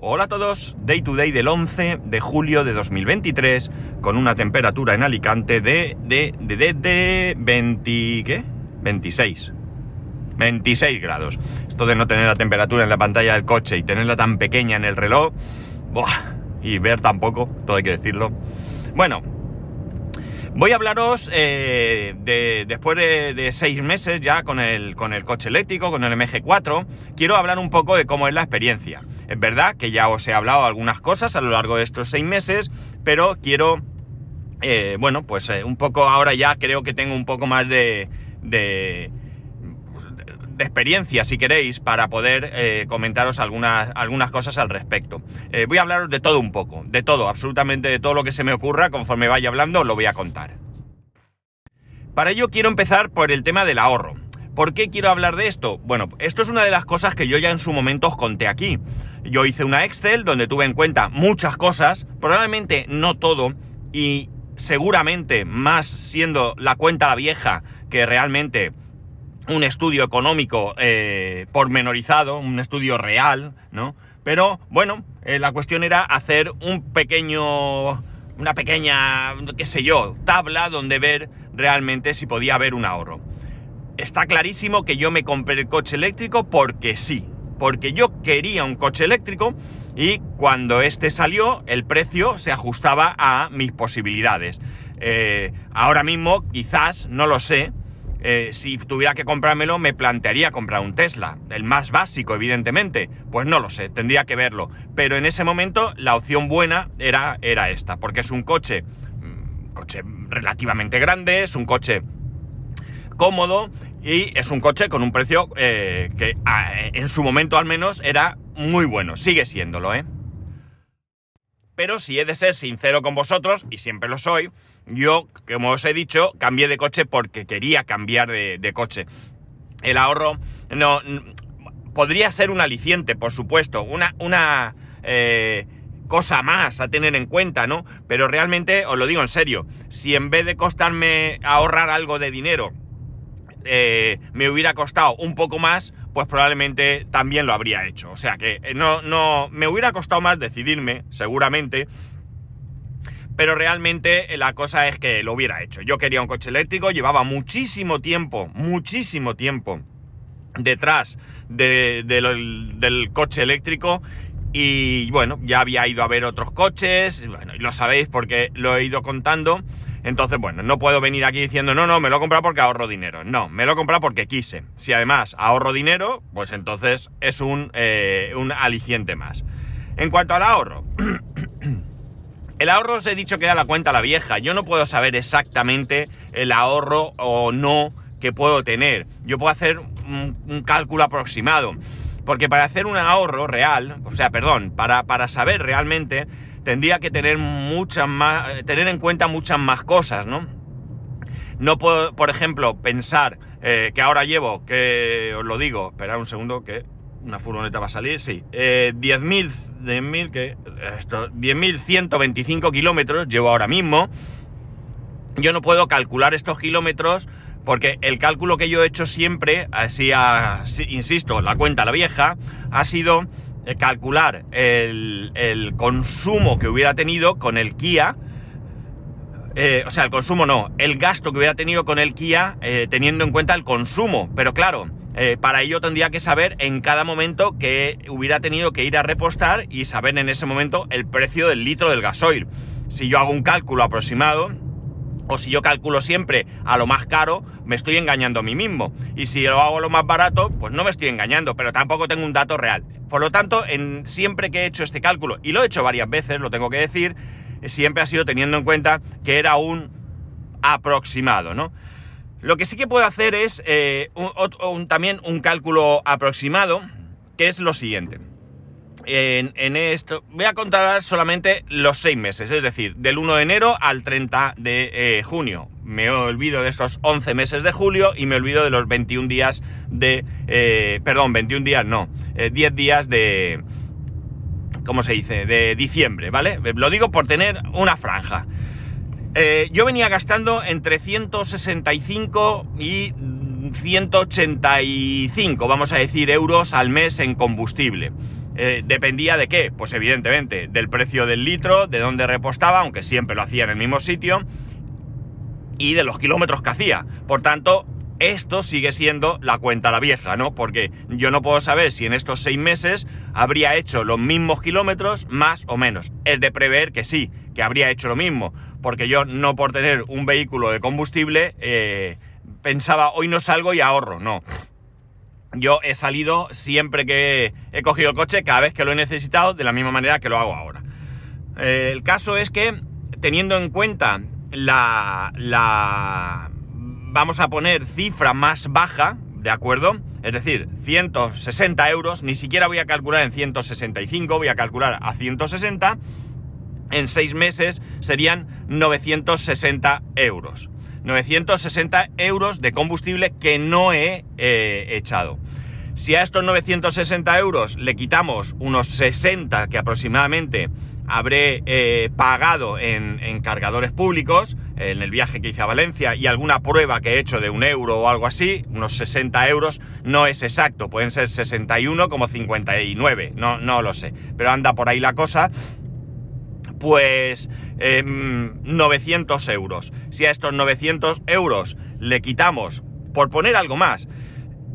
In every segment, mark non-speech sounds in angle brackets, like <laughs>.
Hola a todos, Day to Day del 11 de julio de 2023, con una temperatura en Alicante de, de, de, de, de 20, ¿qué? 26. 26 grados. Esto de no tener la temperatura en la pantalla del coche y tenerla tan pequeña en el reloj, ¡buah! y ver tampoco, todo hay que decirlo. Bueno, voy a hablaros eh, de, después de, de, seis meses ya con el, con el coche eléctrico, con el MG4, quiero hablar un poco de cómo es la experiencia. Es verdad que ya os he hablado algunas cosas a lo largo de estos seis meses, pero quiero, eh, bueno, pues eh, un poco ahora ya creo que tengo un poco más de, de, de experiencia, si queréis, para poder eh, comentaros algunas, algunas cosas al respecto. Voy a hablaros de todo un poco, de todo, absolutamente de todo lo que se me ocurra, conforme vaya hablando, lo voy a contar. Para ello quiero empezar por el tema del ahorro. ¿Por qué quiero hablar de esto? Bueno, esto es una de las cosas que yo ya en su momento os conté aquí. Yo hice una Excel donde tuve en cuenta muchas cosas, probablemente no todo, y seguramente más siendo la cuenta la vieja que realmente un estudio económico eh, pormenorizado, un estudio real, ¿no? Pero bueno, eh, la cuestión era hacer un pequeño, una pequeña, qué sé yo, tabla donde ver realmente si podía haber un ahorro. Está clarísimo que yo me compré el coche eléctrico porque sí, porque yo quería un coche eléctrico y cuando este salió el precio se ajustaba a mis posibilidades. Eh, ahora mismo quizás, no lo sé, eh, si tuviera que comprármelo, me plantearía comprar un Tesla. El más básico, evidentemente. Pues no lo sé, tendría que verlo. Pero en ese momento la opción buena era, era esta, porque es un coche, un coche relativamente grande, es un coche cómodo y es un coche con un precio eh, que a, en su momento al menos era muy bueno. Sigue siéndolo, ¿eh? Pero si he de ser sincero con vosotros, y siempre lo soy, yo, como os he dicho, cambié de coche porque quería cambiar de, de coche. El ahorro no podría ser un aliciente, por supuesto, una, una eh, cosa más a tener en cuenta, ¿no? Pero realmente, os lo digo en serio, si en vez de costarme ahorrar algo de dinero, eh, me hubiera costado un poco más, pues probablemente también lo habría hecho. O sea que no, no, me hubiera costado más decidirme, seguramente, pero realmente la cosa es que lo hubiera hecho. Yo quería un coche eléctrico, llevaba muchísimo tiempo, muchísimo tiempo detrás del coche eléctrico y bueno, ya había ido a ver otros coches, bueno, lo sabéis porque lo he ido contando. Entonces, bueno, no puedo venir aquí diciendo, no, no, me lo he comprado porque ahorro dinero. No, me lo he comprado porque quise. Si además ahorro dinero, pues entonces es un, eh, un aliciente más. En cuanto al ahorro, <clears throat> el ahorro os he dicho que era la cuenta la vieja. Yo no puedo saber exactamente el ahorro o no que puedo tener. Yo puedo hacer un, un cálculo aproximado. Porque para hacer un ahorro real, o sea, perdón, para, para saber realmente, tendría que tener muchas más, tener en cuenta muchas más cosas, ¿no? No puedo, por ejemplo, pensar eh, que ahora llevo, que os lo digo, esperad un segundo que una furgoneta va a salir, sí, eh, 10.000, 10.000, que esto, 10.125 kilómetros llevo ahora mismo. Yo no puedo calcular estos kilómetros porque el cálculo que yo he hecho siempre, así, así insisto, la cuenta la vieja, ha sido calcular el, consumo que hubiera tenido con el Kia, eh, o sea, el consumo no, el gasto que hubiera tenido con el Kia eh, teniendo en cuenta el consumo, pero claro, eh, para ello tendría que saber en cada momento que hubiera tenido que ir a repostar y saber en ese momento el precio del litro del gasoil. Si yo hago un cálculo aproximado, o si yo calculo siempre a lo más caro, me estoy engañando a mí mismo. Y si lo hago a lo más barato, pues no me estoy engañando, pero tampoco tengo un dato real. Por lo tanto, en, siempre que he hecho este cálculo, y lo he hecho varias veces, lo tengo que decir, siempre ha sido teniendo en cuenta que era un aproximado, ¿no? Lo que sí que puedo hacer es eh, también un cálculo aproximado, que es lo siguiente. En, en, esto voy a contar solamente los seis meses, es decir, del 1 de enero al 30 de eh, junio. Me olvido de estos 11 meses de julio y me olvido de los 21 días de... Eh, perdón, 21 días no, eh, 10 días de... ¿Cómo se dice? De diciembre, ¿vale? Lo digo por tener una franja. Eh, yo venía gastando entre 165 y 185, vamos a decir, euros al mes en combustible. Eh, ¿Dependía de qué? Pues evidentemente del precio del litro, de dónde repostaba, aunque siempre lo hacía en el mismo sitio, y de los kilómetros que hacía. Por tanto, esto sigue siendo la cuenta la vieja, ¿no? Porque yo no puedo saber si en estos seis meses habría hecho los mismos kilómetros, más o menos. Es de prever que sí, que habría hecho lo mismo. Porque yo no por tener un vehículo de combustible eh, pensaba hoy no salgo y ahorro, no. Yo he salido siempre que he cogido el coche, cada vez que lo he necesitado, de la misma manera que lo hago ahora. Eh, el caso es que, teniendo en cuenta la, vamos a poner cifra más baja, ¿de acuerdo? Es decir, 160 euros, ni siquiera voy a calcular en 165, voy a calcular a 160. En seis meses serían 960 euros. 960 euros de combustible que no he eh, echado. Si a estos 960 euros le quitamos unos 60 que aproximadamente habré eh, pagado en, cargadores públicos, en el viaje que hice a Valencia, y alguna prueba que he hecho de un euro o algo así, unos 60 euros, no es exacto, pueden ser 61 como 59, no, no lo sé, pero anda por ahí la cosa, pues 900 em, euros. Si a estos 900 euros le quitamos, por poner algo más,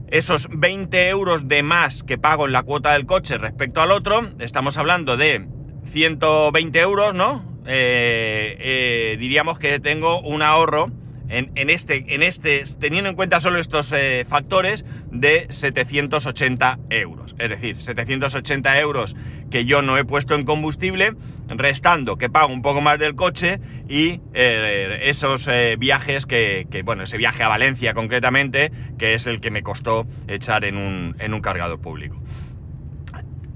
esos 20 euros de más que pago en la cuota del coche respecto al otro, estamos hablando de 120 euros, ¿no? Eh, eh, diríamos que tengo un ahorro en, este, en este, teniendo en cuenta solo estos eh, factores, de 780 euros. Es decir, 780 euros que yo no he puesto en combustible, restando que pago un poco más del coche y esos viajes que, que, bueno, ese viaje a Valencia concretamente, que es el que me costó echar en un, en un cargador público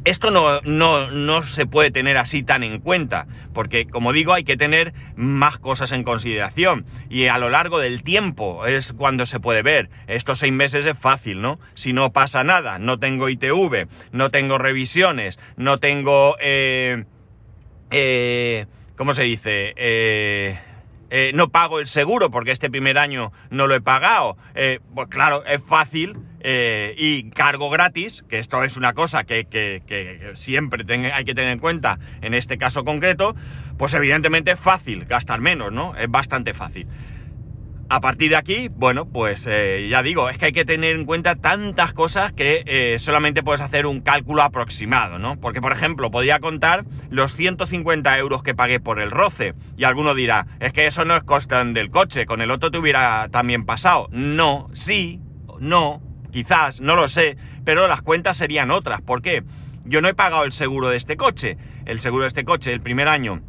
esto no, no, se puede tener así tan en cuenta, porque como digo, hay que tener más cosas en consideración. Y a lo largo del tiempo es cuando se puede ver. Estos seis meses es fácil, ¿no? Si no pasa nada, no tengo ITV, no tengo revisiones, no tengo... Eh, eh, ¿Cómo se dice? Eh, eh, no pago el seguro porque este primer año no lo he pagado. Pues claro, es fácil eh, y cargo gratis, que esto es una cosa que, siempre hay que tener en cuenta en este caso concreto, pues evidentemente es fácil gastar menos, ¿no? Es bastante fácil. A partir de aquí, bueno, pues eh, ya digo, es que hay que tener en cuenta tantas cosas que eh, solamente puedes hacer un cálculo aproximado, ¿no? Porque, por ejemplo, podría contar los 150 euros que pagué por el roce. Y alguno dirá, es que eso no es coste del coche, con el otro te hubiera también pasado. No, sí, no, quizás, no lo sé, pero las cuentas serían otras. ¿Por qué? Yo no he pagado el seguro de este coche. El seguro de este coche el primer año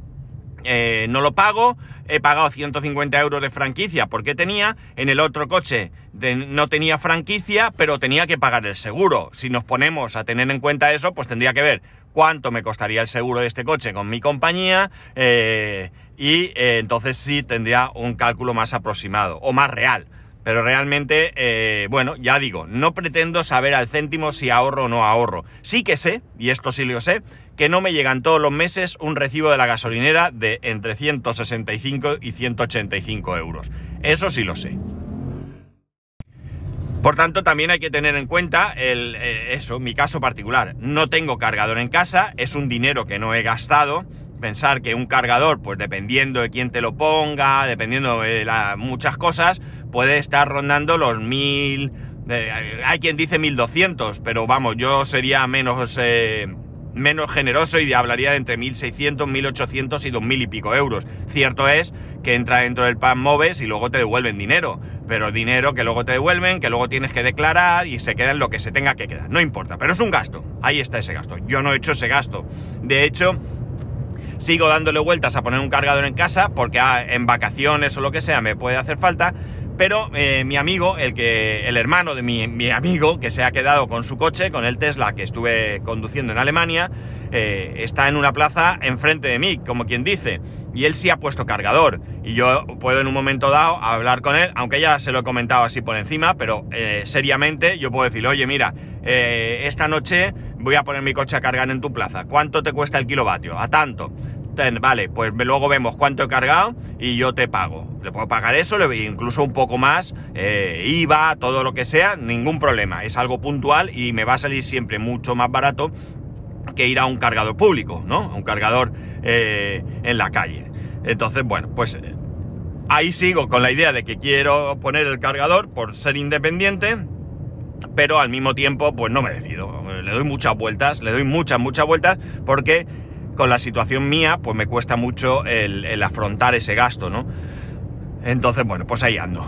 eh, no lo pago, he pagado 150 euros de franquicia porque tenía, en el otro coche no tenía franquicia, pero tenía que pagar el seguro. Si nos ponemos a tener en cuenta eso, pues tendría que ver cuánto me costaría el seguro de este coche con mi compañía eh, y eh, entonces sí tendría un cálculo más aproximado o más real. Pero realmente, bueno, ya digo, no pretendo saber al céntimo si ahorro o no ahorro. Sí que sé, y esto sí lo sé, que no me llegan todos los meses un recibo de la gasolinera de entre 165 y 185 euros. Eso sí lo sé. Por tanto, también hay que tener en cuenta el, eh, eso, mi caso particular. No tengo cargador en casa, es un dinero que no he gastado. Pensar que un cargador, pues dependiendo de quién te lo ponga, dependiendo de muchas cosas, puede estar rondando los mil... Eh, hay quien dice 1200, pero vamos, yo sería menos... Eh, menos generoso y hablaría de entre 1.600, 1.800 y 2.000 y pico euros. Cierto es que entra dentro del PAN Moves y luego te devuelven dinero, pero dinero que luego te devuelven, que luego tienes que declarar y se queda en lo que se tenga que quedar. No importa, pero es un gasto. Ahí está ese gasto. Yo no he hecho ese gasto. De hecho, sigo dándole vueltas a poner un cargador en casa porque ah, en vacaciones o lo que sea me puede hacer falta pero eh, mi amigo, el que el hermano de mi, amigo, que se ha quedado con su coche, con el Tesla que estuve conduciendo en Alemania, eh, está en una plaza enfrente de mí, como quien dice, y él sí ha puesto cargador. Y yo puedo en un momento dado hablar con él, aunque ya se lo he comentado así por encima, pero eh, seriamente yo puedo decirle, oye, mira, esta noche voy a poner mi coche a cargar en tu plaza. ¿Cuánto te cuesta el kilovatio? A tanto vale, pues luego vemos cuánto he cargado y yo te pago. Le puedo pagar eso, incluso un poco más, eh, IVA, todo lo que sea, ningún problema. Es algo puntual y me va a salir siempre mucho más barato que ir a un cargador público, ¿no? A un cargador eh, en la calle. Entonces, bueno, pues eh, ahí sigo con la idea de que quiero poner el cargador por ser independiente, pero al mismo tiempo, pues no me decido. Le doy muchas vueltas, le doy muchas, muchas vueltas, porque con la situación mía, pues me cuesta mucho el, afrontar ese gasto, ¿no? Entonces, bueno, pues ahí ando.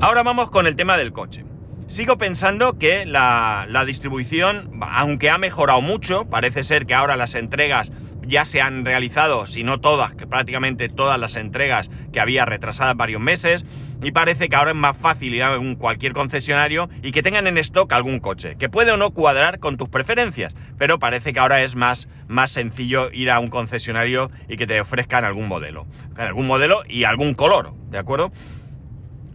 Ahora vamos con el tema del coche. Sigo pensando que la, la, distribución, aunque ha mejorado mucho, parece ser que ahora las entregas ya se han realizado, si no todas, que prácticamente todas las entregas que había retrasadas varios meses, y parece que ahora es más fácil ir a un cualquier concesionario y que tengan en stock algún coche, que puede o no cuadrar con tus preferencias, pero parece que ahora es más, más sencillo ir a un concesionario y que te ofrezcan algún modelo, algún modelo y algún color, ¿de acuerdo?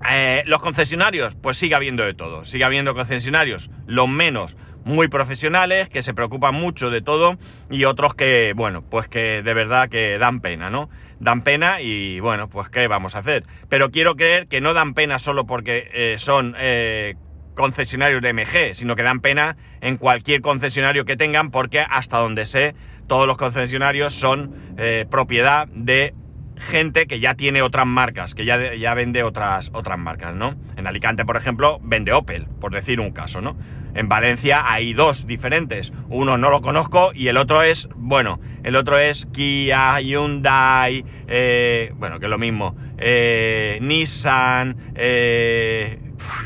Eh, los concesionarios, pues sigue habiendo de todo, sigue habiendo concesionarios, los menos muy profesionales, que se preocupan mucho de todo, y otros que, bueno, pues que de verdad que dan pena, ¿no? Dan pena y, bueno, pues qué vamos a hacer. Pero quiero creer que no dan pena solo porque eh, son eh, concesionarios de MG, sino que dan pena en cualquier concesionario que tengan, porque hasta donde sé, todos los concesionarios son eh, propiedad de gente que ya tiene otras marcas, que ya, ya vende otras, otras marcas, ¿no? En Alicante, por ejemplo, vende Opel, por decir un caso, ¿no? En Valencia hay dos diferentes. Uno no lo conozco y el otro es, bueno, el otro es Kia, Hyundai, eh, bueno, que es lo mismo, eh, Nissan, eh,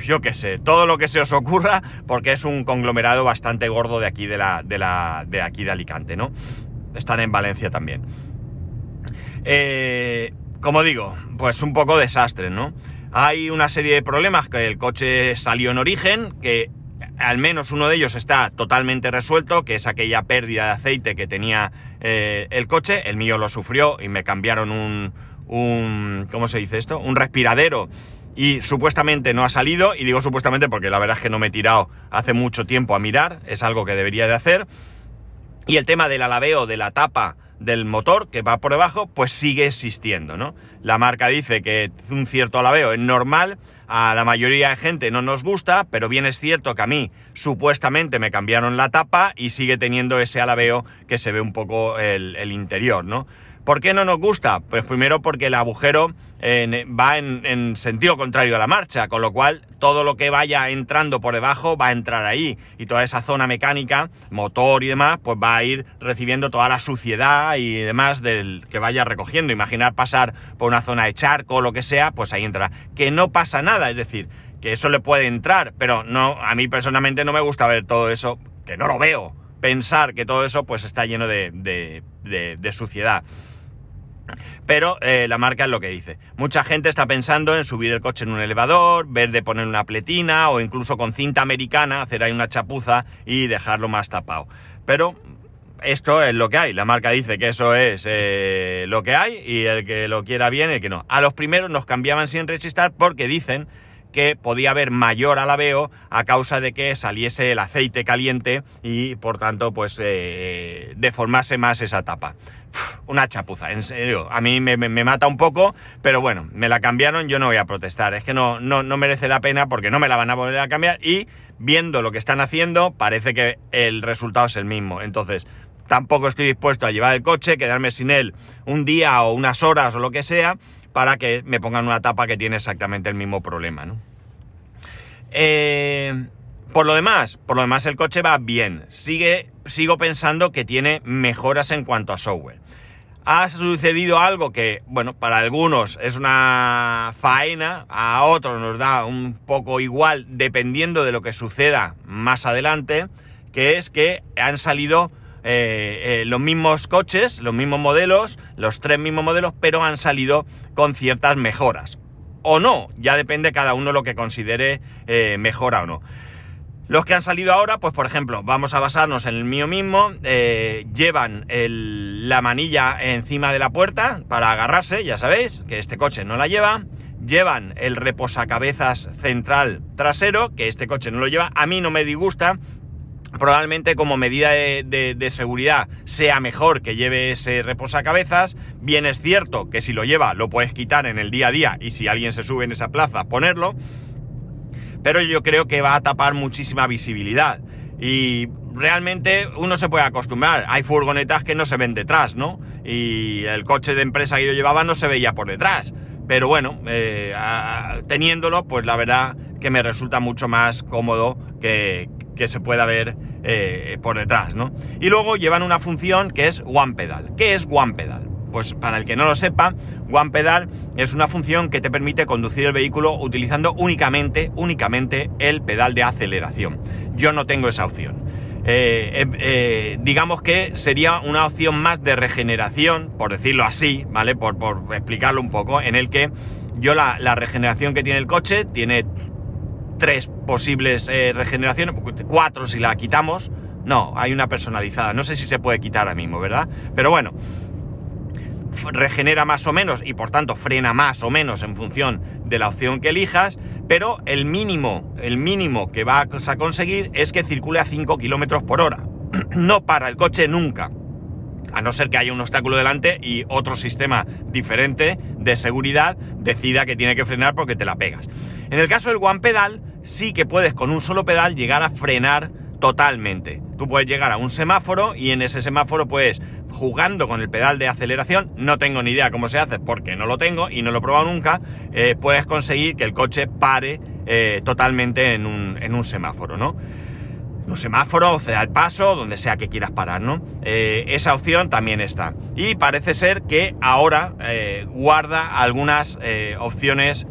yo qué sé, todo lo que se os ocurra, porque es un conglomerado bastante gordo de aquí de la, de la, de aquí de Alicante, ¿no? Están en Valencia también. como digo, pues un poco desastre, ¿no? Hay una serie de problemas que el coche salió en origen, que al menos uno de ellos está totalmente resuelto, que es aquella pérdida de aceite que tenía eh, el coche. El mío lo sufrió y me cambiaron un, un, ¿cómo se dice esto? Un respiradero y supuestamente no ha salido. Y digo supuestamente porque la verdad es que no me he tirado hace mucho tiempo a mirar, es algo que debería de hacer. Y el tema del alabeo de la tapa del motor que va por debajo, pues sigue existiendo, ¿no? La marca dice que un cierto alabeo es normal, a la mayoría de gente no nos gusta, pero bien es cierto que a mí supuestamente me cambiaron la tapa y sigue teniendo ese alabeo que se ve un poco el, el interior, ¿no? ¿Por qué no nos gusta? Pues primero porque el agujero va en, sentido contrario a la marcha, con lo cual todo lo que vaya entrando por debajo va a entrar ahí y toda esa zona mecánica, motor y demás, pues va a ir recibiendo toda la suciedad y demás del que vaya recogiendo. Imaginar pasar por una zona de charco o lo que sea, pues ahí entra. Que no pasa nada, es decir, que eso le puede entrar, pero no, a mí personalmente no me gusta ver todo eso, que no lo veo. Pensar que todo eso pues está lleno de suciedad. Pero eh, la marca es lo que dice. Mucha gente está pensando en subir el coche en un elevador, ver de poner una pletina o incluso con cinta americana hacer ahí una chapuza y dejarlo más tapado. Pero esto es lo que hay. La marca dice que eso es eh, lo que hay y el que lo quiera bien, el que no. A los primeros nos cambiaban sin resistar porque dicen que podía haber mayor alabeo a causa de que saliese el aceite caliente y por tanto pues eh, deformase más esa tapa una chapuza, en serio. A mí me, mata un poco, pero bueno, me la cambiaron, yo no voy a protestar. Es que no, no, no merece la pena porque no me la van a volver a cambiar y viendo lo que están haciendo, parece que el resultado es el mismo. Entonces, tampoco estoy dispuesto a llevar el coche, quedarme sin él un día o unas horas o lo que sea, para que me pongan una tapa que tiene exactamente el mismo problema, ¿no? Eh, por lo demás, por lo demás el coche va bien. Sigue, sigo pensando que tiene mejoras en cuanto a software. Ha sucedido algo que, bueno, para algunos es una faena, a otros nos da un poco igual dependiendo de lo que suceda más adelante, que es que han salido eh, eh, los mismos coches, los mismos modelos, los tres mismos modelos, pero han salido con ciertas mejoras. O no, ya depende cada uno lo que considere eh, mejora o no. Los que han salido ahora, pues por ejemplo, vamos a basarnos en el mío mismo, llevan la manilla encima de la puerta para agarrarse, ya sabéis, que este coche no la lleva. Llevan el reposacabezas central trasero, que este coche no lo lleva. A mí no me disgusta, probablemente como medida de, seguridad sea mejor que lleve ese reposacabezas. Bien es cierto que si lo lleva lo puedes quitar en el día a día y si alguien se sube en esa plaza ponerlo pero yo creo que va a tapar muchísima visibilidad. Y realmente uno se puede acostumbrar. Hay furgonetas que no se ven detrás, ¿no? Y el coche de empresa que yo llevaba no se veía por detrás. Pero bueno, eh, teniéndolo, pues la verdad que me resulta mucho más cómodo que se pueda ver eh, por detrás, ¿no? Y luego llevan una función que es One Pedal. ¿Qué es One Pedal? Pues para el que no lo sepa, One Pedal es una función que te permite conducir el vehículo utilizando únicamente, únicamente el pedal de aceleración. Yo no tengo esa opción. Eh, eh, digamos que sería una opción más de regeneración, por decirlo así, ¿vale? Por, explicarlo un poco, en el que yo la, la regeneración que tiene el coche tiene tres posibles eh, regeneraciones, cuatro si la quitamos. No, hay una personalizada. No sé si se puede quitar ahora mismo, ¿verdad? Pero bueno, regenera más o menos y por tanto frena más o menos en función de la opción que elijas, pero el mínimo, el mínimo que vas a conseguir es que circule a 5 kilómetros por hora. <clears throat> no para el coche nunca. A no ser que haya un obstáculo delante y otro sistema diferente de seguridad decida que tiene que frenar porque te la pegas. En el caso del One Pedal, sí que puedes con un solo pedal llegar a frenar totalmente. Tú puedes llegar a un semáforo y en ese semáforo pues jugando con el pedal de aceleración, no tengo ni idea cómo se hace porque no lo tengo y no lo he probado nunca, eh, puedes conseguir que el coche pare eh, totalmente en un, semáforo, ¿no? Un semáforo, o sea, el paso, donde sea que quieras parar, ¿no? Eh, esa opción también está. Y parece ser que ahora guarda algunas opciones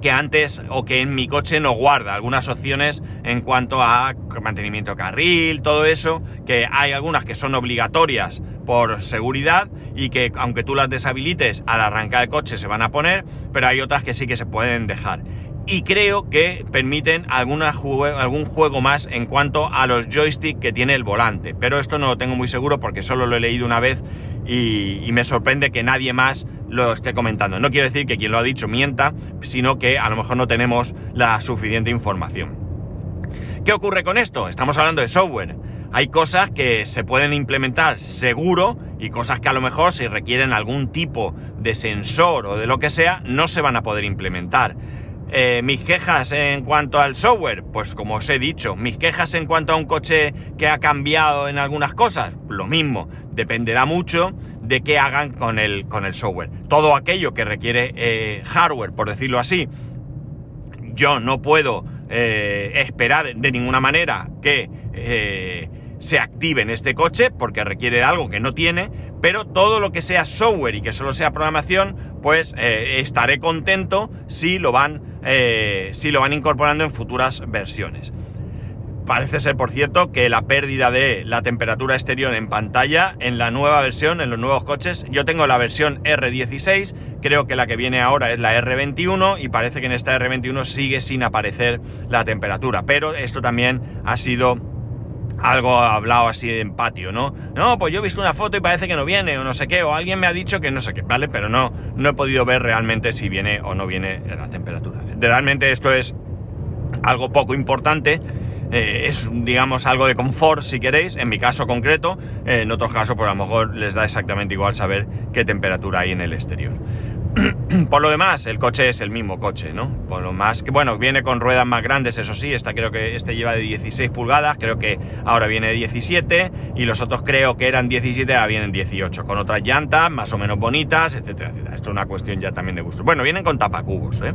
que antes o que en mi coche no guarda algunas opciones en cuanto a mantenimiento carril, todo eso, que hay algunas que son obligatorias por seguridad y que aunque tú las deshabilites al arrancar el coche se van a poner, pero hay otras que sí que se pueden dejar. Y creo que permiten algún juego más en cuanto a los joysticks que tiene el volante. Pero esto no lo tengo muy seguro porque solo lo he leído una vez y me sorprende que nadie más lo esté comentando. No quiero decir que quien lo ha dicho mienta, sino que a lo mejor no tenemos la suficiente información. ¿Qué ocurre con esto? Estamos hablando de software. Hay cosas que se pueden implementar seguro y cosas que a lo mejor si requieren algún tipo de sensor o de lo que sea, no se van a poder implementar. Eh, mis quejas en cuanto al software, pues como os he dicho, mis quejas en cuanto a un coche que ha cambiado en algunas cosas, lo mismo, dependerá mucho de qué hagan con el, con el software. Todo aquello que requiere eh, hardware, por decirlo así, yo no puedo eh, esperar de ninguna manera que eh, se active en este coche porque requiere algo que no tiene, pero todo lo que sea software y que solo sea programación, pues estaré contento si lo van, si lo van incorporando en futuras versiones. Parece ser, por cierto, que la pérdida de la temperatura exterior en pantalla en la nueva versión, en los nuevos coches, yo tengo la versión R16, creo que la que viene ahora es la R21 y parece que en esta R21 sigue sin aparecer la temperatura, pero esto también ha sido algo hablado así en patio, ¿no? No, pues yo he visto una foto y parece que no viene o no sé qué, o alguien me ha dicho que no sé qué, ¿vale? Pero no, no he podido ver realmente si viene o no viene la temperatura. Realmente esto es algo poco importante eh, es, digamos, algo de confort, si queréis, en mi caso concreto, eh, en otros casos, pues a lo mejor les da exactamente igual saber qué temperatura hay en el exterior. <clears throat> Por lo demás, el coche es el mismo coche, ¿no? Por lo más que, bueno, viene con ruedas más grandes, eso sí, esta creo que este lleva de 16 pulgadas, creo que ahora viene de 17, y los otros creo que eran 17, ahora vienen 18, con otras llantas más o menos bonitas, etcétera, etcétera. Esto es una cuestión ya también de gusto. Bueno, vienen con tapacubos, ¿eh?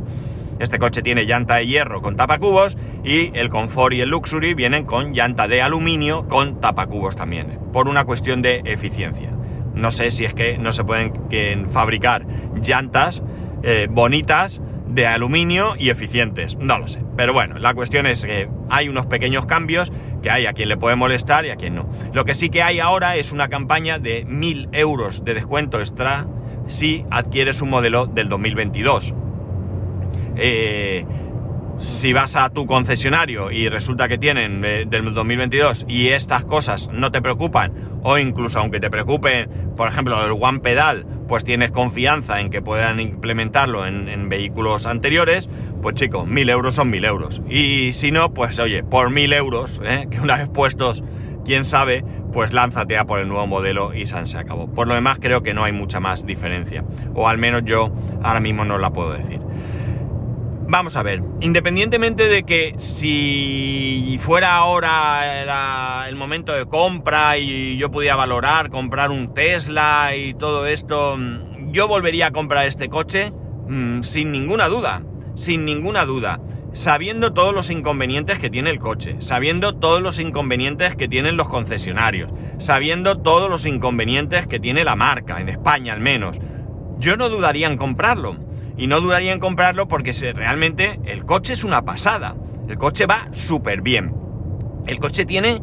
Este coche tiene llanta de hierro con tapacubos y el Comfort y el Luxury vienen con llanta de aluminio con tapacubos también, por una cuestión de eficiencia. No sé si es que no se pueden fabricar llantas eh, bonitas de aluminio y eficientes, no lo sé. Pero bueno, la cuestión es que hay unos pequeños cambios que hay a quien le puede molestar y a quien no. Lo que sí que hay ahora es una campaña de 1000 euros de descuento extra si adquieres un modelo del 2022. Eh, si vas a tu concesionario y resulta que tienen del 2022 y estas cosas no te preocupan, o incluso aunque te preocupen, por ejemplo, el One Pedal, pues tienes confianza en que puedan implementarlo en, vehículos anteriores, pues chicos, mil euros son mil euros. Y si no, pues oye, por mil euros, ¿eh? <laughs> que una vez puestos, quién sabe, pues lánzate a por el nuevo modelo y se acabó. Por lo demás, creo que no hay mucha más diferencia. O al menos yo ahora mismo no la puedo decir. Vamos a ver, independientemente de que si fuera ahora el momento de compra y yo pudiera valorar comprar un Tesla y todo esto, yo volvería a comprar este coche mm, sin ninguna duda, sin ninguna duda, sabiendo todos los inconvenientes que tiene el coche, sabiendo todos los inconvenientes que tienen los concesionarios, sabiendo todos los inconvenientes que tiene la marca, en España al menos. Yo no dudaría en comprarlo. Y no dudaría en comprarlo porque realmente el coche es una pasada. El coche va súper bien. El coche tiene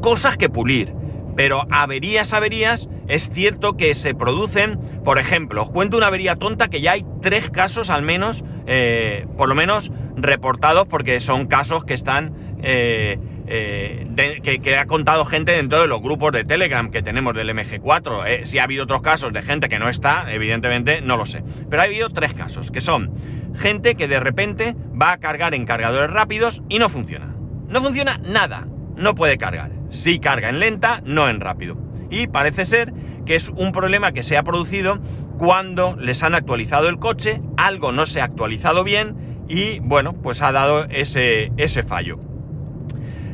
cosas que pulir. Pero averías, averías, es cierto que se producen, por ejemplo, os cuento una avería tonta que ya hay tres casos al menos, eh, por lo menos reportados porque son casos que están, eh, eh, que, ha contado gente dentro de los grupos de Telegram que tenemos del MG4. Eh, si ha habido otros casos de gente que no está, evidentemente no lo sé. Pero ha habido tres casos, que son gente que de repente va a cargar en cargadores rápidos y no funciona. No funciona nada, no puede cargar. Sí carga en lenta, no en rápido. Y parece ser que es un problema que se ha producido cuando les han actualizado el coche, algo no se ha actualizado bien y bueno, pues ha dado ese, ese fallo.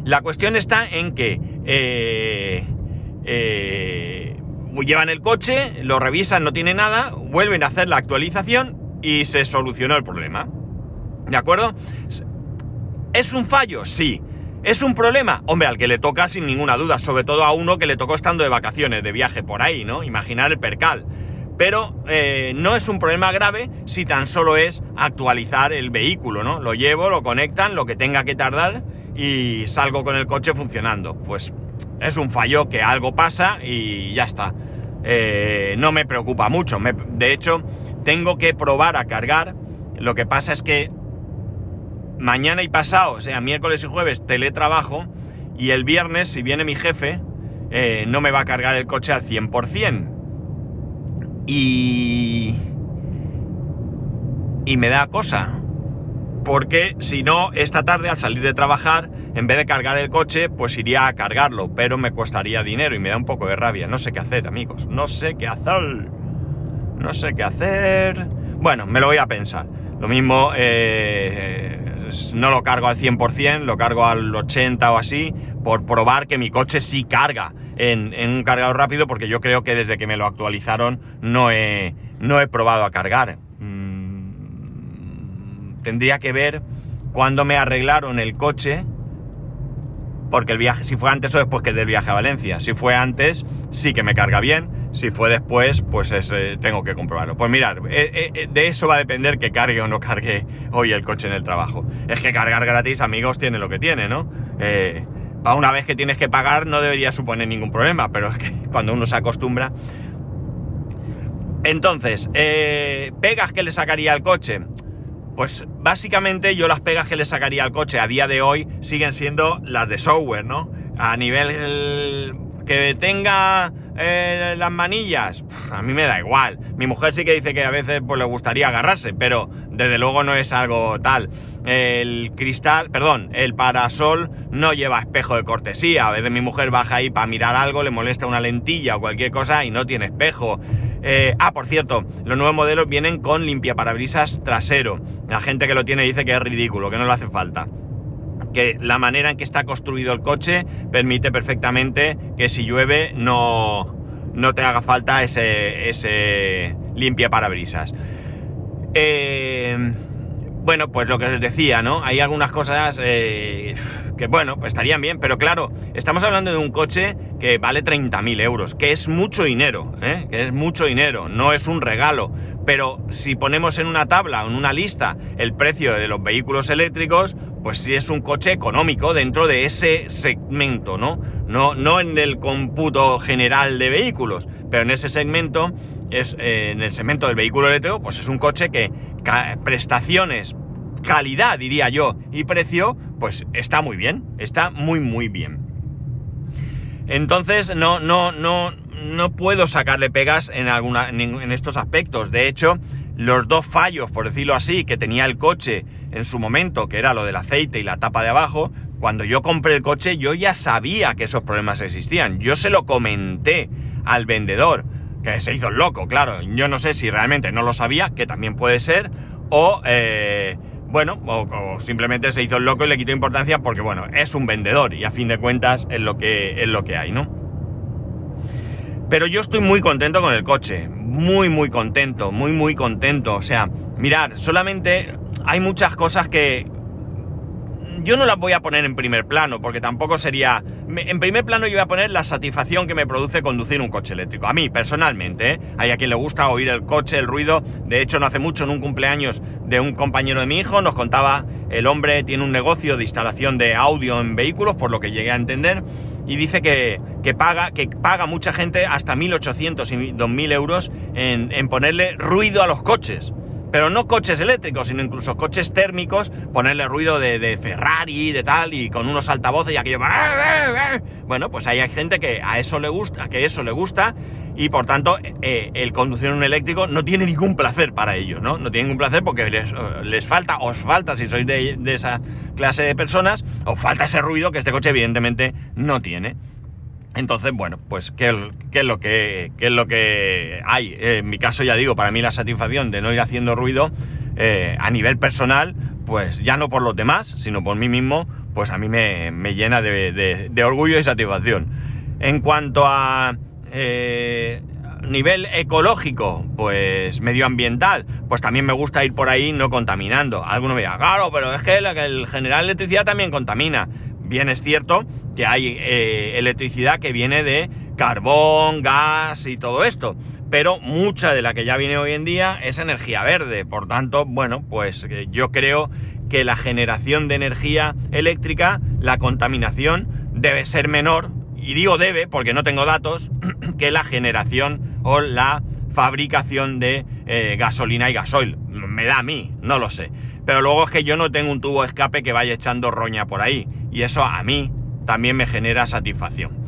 La cuestión está en que eh, eh, llevan el coche, lo revisan, no tiene nada, vuelven a hacer la actualización y se solucionó el problema. ¿De acuerdo? ¿Es un fallo? Sí. ¿Es un problema? Hombre, al que le toca sin ninguna duda, sobre todo a uno que le tocó estando de vacaciones, de viaje por ahí, ¿no? Imaginar el percal. Pero eh, no es un problema grave si tan solo es actualizar el vehículo, ¿no? Lo llevo, lo conectan, lo que tenga que tardar y salgo con el coche funcionando. Pues es un fallo que algo pasa y ya está. Eh, no me preocupa mucho. Me- de hecho, tengo que probar a cargar. Lo que pasa es que mañana y pasado, o sea, miércoles y jueves, teletrabajo. Y el viernes, si viene mi jefe, eh, no me va a cargar el coche al 100%. Y... Y me da cosa. Porque si no, esta tarde al salir de trabajar, en vez de cargar el coche, pues iría a cargarlo. Pero me costaría dinero y me da un poco de rabia. No sé qué hacer, amigos. No sé qué hacer. No sé qué hacer. Bueno, me lo voy a pensar. Lo mismo, eh, no lo cargo al 100%, lo cargo al 80 o así, por probar que mi coche sí carga en, un cargador rápido, porque yo creo que desde que me lo actualizaron no he, no he probado a cargar. Tendría que ver cuándo me arreglaron el coche, porque el viaje, si fue antes o después que del viaje a Valencia. Si fue antes, sí que me carga bien. Si fue después, pues es, eh, tengo que comprobarlo. Pues mirar, eh, eh, de eso va a depender que cargue o no cargue hoy el coche en el trabajo. Es que cargar gratis, amigos, tiene lo que tiene, ¿no? Para una vez que tienes que pagar no debería suponer ningún problema, pero es que <laughs> cuando uno se acostumbra... Entonces, pegas que le sacaría al coche. Pues básicamente yo las pegas que le sacaría al coche a día de hoy siguen siendo las de software, ¿no? A nivel el- que tenga eh, las manillas, a mí me da igual. Mi mujer sí que dice que a veces pues, le gustaría agarrarse, pero desde luego no es algo tal. El cristal, perdón, el parasol no lleva espejo de cortesía. A veces mi mujer baja ahí para mirar algo, le molesta una lentilla o cualquier cosa y no tiene espejo. Eh, ah, por cierto, los nuevos modelos vienen con limpiaparabrisas trasero. La gente que lo tiene dice que es ridículo, que no le hace falta. Que la manera en que está construido el coche permite perfectamente que si llueve no, no te haga falta ese, ese limpiaparabrisas. Eh, bueno, pues lo que os decía, ¿no? Hay algunas cosas eh, que, bueno, pues estarían bien, pero claro, estamos hablando de un coche que vale 30.000 euros, que es mucho dinero, ¿eh? Que es mucho dinero, no es un regalo. Pero si ponemos en una tabla o en una lista el precio de los vehículos eléctricos, pues sí es un coche económico dentro de ese segmento, ¿no? No, no en el cómputo general de vehículos, pero en ese segmento, es, eh, en el segmento del vehículo eléctrico, pues es un coche que prestaciones, calidad diría yo, y precio, pues está muy bien, está muy muy bien. Entonces no, no, no, no puedo sacarle pegas en, alguna, en, estos aspectos. De hecho, los dos fallos, por decirlo así, que tenía el coche en su momento, que era lo del aceite y la tapa de abajo, cuando yo compré el coche yo ya sabía que esos problemas existían. Yo se lo comenté al vendedor, que se hizo loco, claro. Yo no sé si realmente no lo sabía, que también puede ser, o, eh, bueno, o, simplemente se hizo el loco y le quitó importancia porque, bueno, es un vendedor y a fin de cuentas es lo que, es lo que hay, ¿no? Pero yo estoy muy contento con el coche, muy, muy contento, muy, muy contento. O sea, mirar, solamente hay muchas cosas que yo no las voy a poner en primer plano, porque tampoco sería... En primer plano yo voy a poner la satisfacción que me produce conducir un coche eléctrico. A mí, personalmente, ¿eh? Hay a quien le gusta oír el coche, el ruido. De hecho, no hace mucho, en un cumpleaños de un compañero de mi hijo, nos contaba, el hombre tiene un negocio de instalación de audio en vehículos, por lo que llegué a entender, y dice que, paga, que paga mucha gente hasta 1.800 y 2.000 euros en, en ponerle ruido a los coches pero no coches eléctricos, sino incluso coches térmicos, ponerle ruido de, Ferrari, de tal, y con unos altavoces y aquello. Bueno, pues hay gente que a eso le gusta, que eso le gusta, y por tanto, eh, el conducir un eléctrico no tiene ningún placer para ellos, ¿no? No tiene ningún placer porque les, falta, os falta, si sois de, de esa clase de personas, os falta ese ruido que este coche evidentemente no tiene. Entonces, bueno, pues ¿qué, es lo que, es lo que hay? Eh, en mi caso, ya digo, para mí la satisfacción de no ir haciendo ruido eh, a nivel personal, pues ya no por los demás, sino por mí mismo, pues a mí me, llena de, orgullo y satisfacción. En cuanto a eh, nivel ecológico, pues medioambiental, pues también me gusta ir por ahí no contaminando. Alguno me claro, pero es que el general electricidad también contamina. Bien es cierto que hay eh, electricidad que viene de carbón, gas y todo esto, pero mucha de la que ya viene hoy en día es energía verde. Por tanto, bueno, pues eh, yo creo que la generación de energía eléctrica, la contaminación debe ser menor, y digo debe porque no tengo datos, <clears throat> que la generación o la fabricación de eh, gasolina y gasoil. Me da a mí, no lo sé. Pero luego es que yo no tengo un tubo escape que vaya echando roña por ahí. Y eso a mí también me genera satisfacción.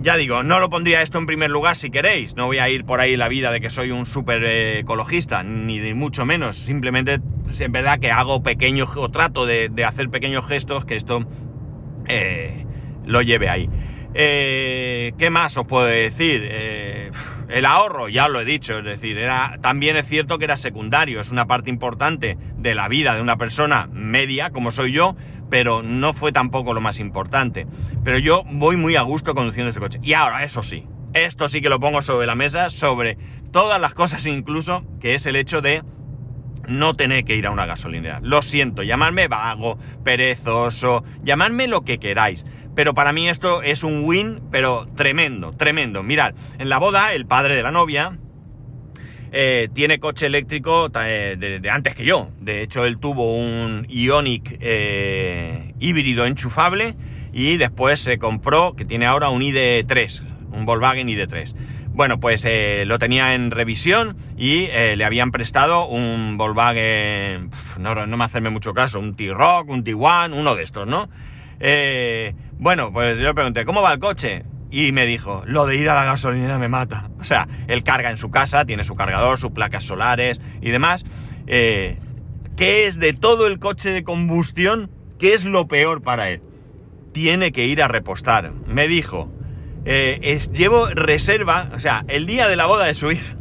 Ya digo, no lo pondría esto en primer lugar si queréis. No voy a ir por ahí la vida de que soy un súper eh, ecologista, ni mucho menos. Simplemente es verdad que hago pequeños, o trato de, hacer pequeños gestos que esto eh, lo lleve ahí. Eh, ¿Qué más os puedo decir? el ahorro, ya lo he dicho, es decir, era, también es cierto que era secundario, es una parte importante de la vida de una persona media, como soy yo, pero no fue tampoco lo más importante. Pero yo voy muy a gusto conduciendo este coche. Y ahora, eso sí, esto sí que lo pongo sobre la mesa, sobre todas las cosas incluso, que es el hecho de no tener que ir a una gasolinera. Lo siento, llamadme vago, perezoso, llamadme lo que queráis. Pero para mí esto es un win, pero tremendo, tremendo. Mirad, en la boda, el padre de la novia, eh, tiene coche eléctrico eh, de, antes que yo. De hecho, él tuvo un Ionic eh, híbrido enchufable y después se compró, que tiene ahora un ID3, un Volkswagen ID3. Bueno, pues lo tenía en revisión y le habían prestado un Volkswagen, no, no me hacerme mucho caso, un T-Rock, un T1, uno de estos, ¿no? bueno, pues yo le pregunté, ¿cómo va el coche? Y me dijo, lo de ir a la gasolinera me mata. O sea, él carga en su casa, tiene su cargador, sus placas solares y demás. Eh, ¿Qué es de todo el coche de combustión? ¿Qué es lo peor para él? Tiene que ir a repostar. Me dijo, eh, llevo reserva, o sea, el día de la boda de su hija,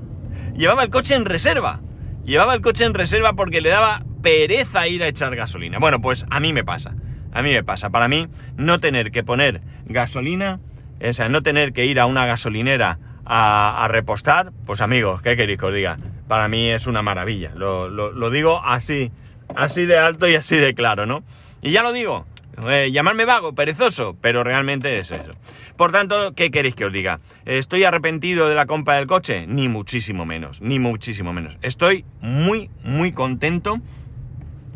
llevaba el coche en reserva. Llevaba el coche en reserva porque le daba pereza ir a echar gasolina. Bueno, pues a mí me pasa. A mí me pasa. Para mí, no tener que poner gasolina o sea, no tener que ir a una gasolinera a, repostar, pues amigos, ¿qué queréis que os diga? Para mí es una maravilla. Lo, digo así, así de alto y así de claro, ¿no? Y ya lo digo, eh, llamarme vago, perezoso, pero realmente es eso. Por tanto, ¿qué queréis que os diga? ¿Estoy arrepentido de la compra del coche? Ni muchísimo menos, ni muchísimo menos. Estoy muy, muy contento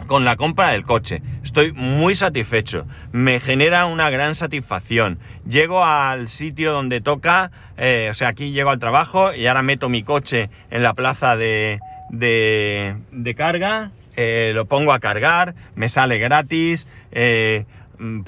con la compra del coche. Estoy muy satisfecho. Me genera una gran satisfacción. Llego al sitio donde toca, eh, o sea, aquí llego al trabajo y ahora meto mi coche en la plaza de, de, carga, eh, lo pongo a cargar, me sale gratis. Eh, mm,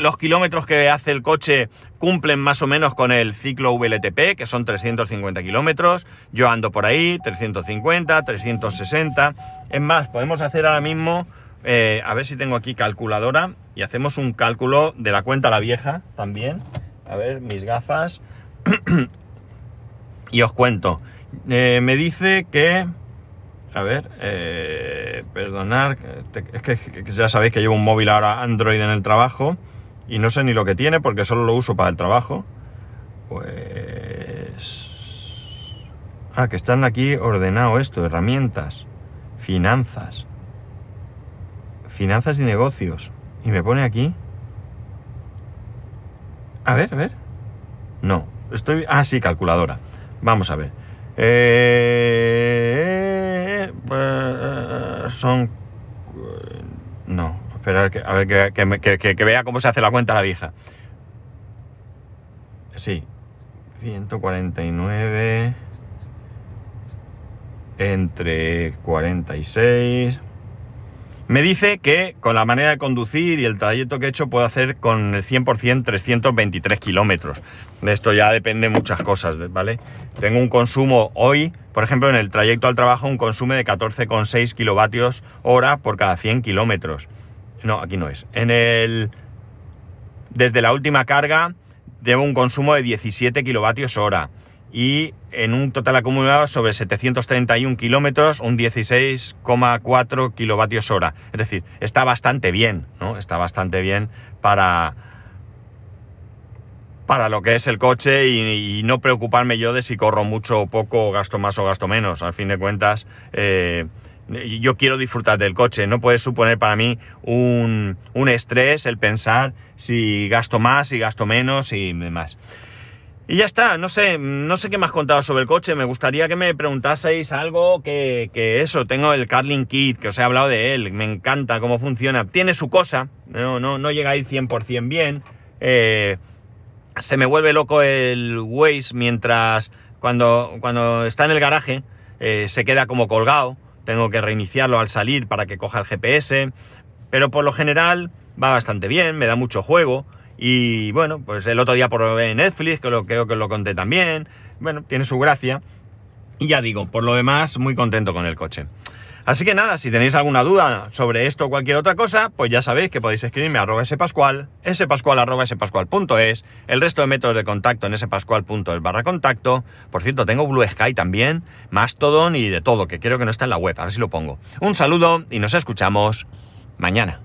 los kilómetros que hace el coche cumplen más o menos con el ciclo VLTP, que son 350 kilómetros. Yo ando por ahí, 350, 360. Es más, podemos hacer ahora mismo, eh, a ver si tengo aquí calculadora, y hacemos un cálculo de la cuenta la vieja también. A ver, mis gafas. <clears throat> y os cuento. Eh, me dice que... A ver, eh, perdonar, es que, ya sabéis que llevo un móvil ahora Android en el trabajo y no sé ni lo que tiene porque solo lo uso para el trabajo. Pues... Ah, que están aquí ordenado esto, herramientas, finanzas, finanzas y negocios. Y me pone aquí... A ver, a ver. No, estoy... Ah, sí, calculadora. Vamos a ver. Eh, eh, son... No, esperar que, a ver que, vea cómo se hace la cuenta la vieja. Sí, 149 entre 46. Me dice que con la manera de conducir y el trayecto que he hecho puedo hacer con el 100% 323 kilómetros. De esto ya depende muchas cosas, ¿vale? Tengo un consumo hoy, por ejemplo, en el trayecto al trabajo, un consumo de 14,6 kilovatios hora por cada 100 kilómetros. No, aquí no es. En el... Desde la última carga, llevo un consumo de 17 kilovatios hora y en un total acumulado sobre 731 kilómetros, un 16,4 kilovatios hora. Es decir, está bastante bien, ¿no? Está bastante bien para, para lo que es el coche y, no preocuparme yo de si corro mucho o poco, gasto más o gasto menos. Al fin de cuentas, eh, yo quiero disfrutar del coche. No puede suponer para mí un, un estrés el pensar si gasto más, si gasto menos y demás. Y ya está, no sé, no sé qué me has contado sobre el coche. Me gustaría que me preguntaseis algo que, eso. Tengo el Carling Kit, que os he hablado de él. Me encanta cómo funciona. Tiene su cosa, no, no, no llega a ir 100% bien. Eh, se me vuelve loco el Waze mientras cuando, cuando está en el garaje eh, se queda como colgado. Tengo que reiniciarlo al salir para que coja el GPS. Pero por lo general va bastante bien, me da mucho juego. Y bueno, pues el otro día por Netflix, que lo, creo que lo conté también. Bueno, tiene su gracia. Y ya digo, por lo demás, muy contento con el coche. Así que nada, si tenéis alguna duda sobre esto o cualquier otra cosa, pues ya sabéis que podéis escribirme a arroba spascual, spascual el resto de métodos de contacto en spascual.es barra contacto. Por cierto, tengo Blue Sky también, Mastodon y de todo, que creo que no está en la web, a ver si lo pongo. Un saludo y nos escuchamos mañana.